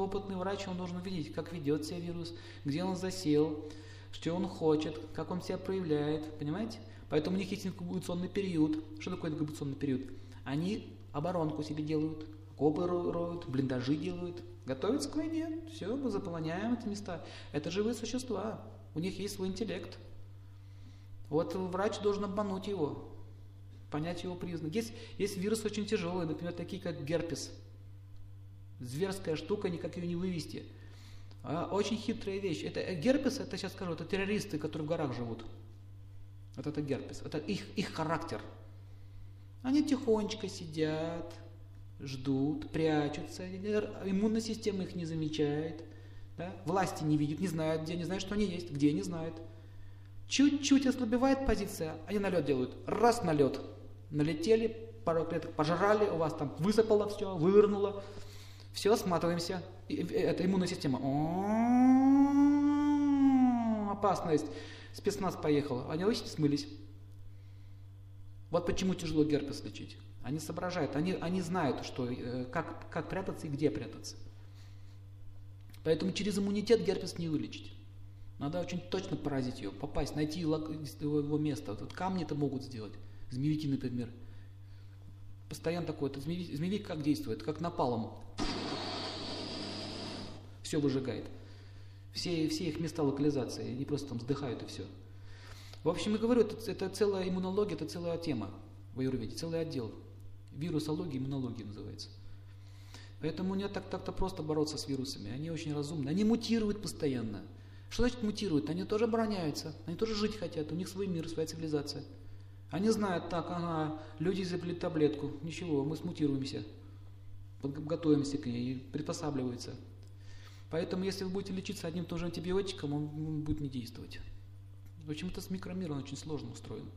опытный врач, он должен видеть, как ведет себя вирус, где он засел, что он хочет, как он себя проявляет, понимаете? Поэтому у них есть инкубационный период. Что такое инкубационный период? Они оборонку себе делают, окопы роют, блиндажи делают, готовятся к войне. Все, мы заполняем эти места. Это живые существа, у них есть свой интеллект. Вот врач должен обмануть его, понять его признаки. Есть, есть вирусы очень тяжелые, например, такие как герпес. Зверская штука, никак ее не вывести. А, очень хитрая вещь. Это э, герпес, это сейчас скажу, это террористы, которые в горах живут. Вот это герпес, это их, их характер. Они тихонечко сидят, ждут, прячутся, иммунная система их не замечает, да? власти не видят, не знают, где, не знают, что они есть, где не знают. Чуть-чуть ослабевает позиция, они налет делают. Раз налет, налетели, пару клеток пожрали, у вас там высыпало все, вывернуло. Все, сматываемся. Это иммунная система. Опасность. Спецназ поехал. Они лычки смылись. Вот почему тяжело герпес лечить. Они соображают, они, они знают, что, э, как, как прятаться и где прятаться. Поэтому через иммунитет герпес не вылечить. Надо очень точно поразить ее, попасть, найти его место. Вот камни это могут сделать. Змеевики, например. Постоянно такое. Это змеевик, змеевик как действует? Как напалом. Все выжигает. Все, все их места локализации. Они просто там вздыхают и все. В общем, я говорю, это, это целая иммунология, это целая тема в аюрведе, целый отдел. Вирусология, иммунология называется. Поэтому не так, так-то просто бороться с вирусами. Они очень разумны. Они мутируют постоянно. Что значит мутируют? Они тоже обороняются, они тоже жить хотят, у них свой мир, своя цивилизация. Они знают, так, ага, люди изобрели таблетку, ничего, мы смутируемся, готовимся к ней, приспосабливаются. Поэтому, если вы будете лечиться одним и тем же антибиотиком, он будет не действовать. В общем, это с микромиром очень сложно устроен.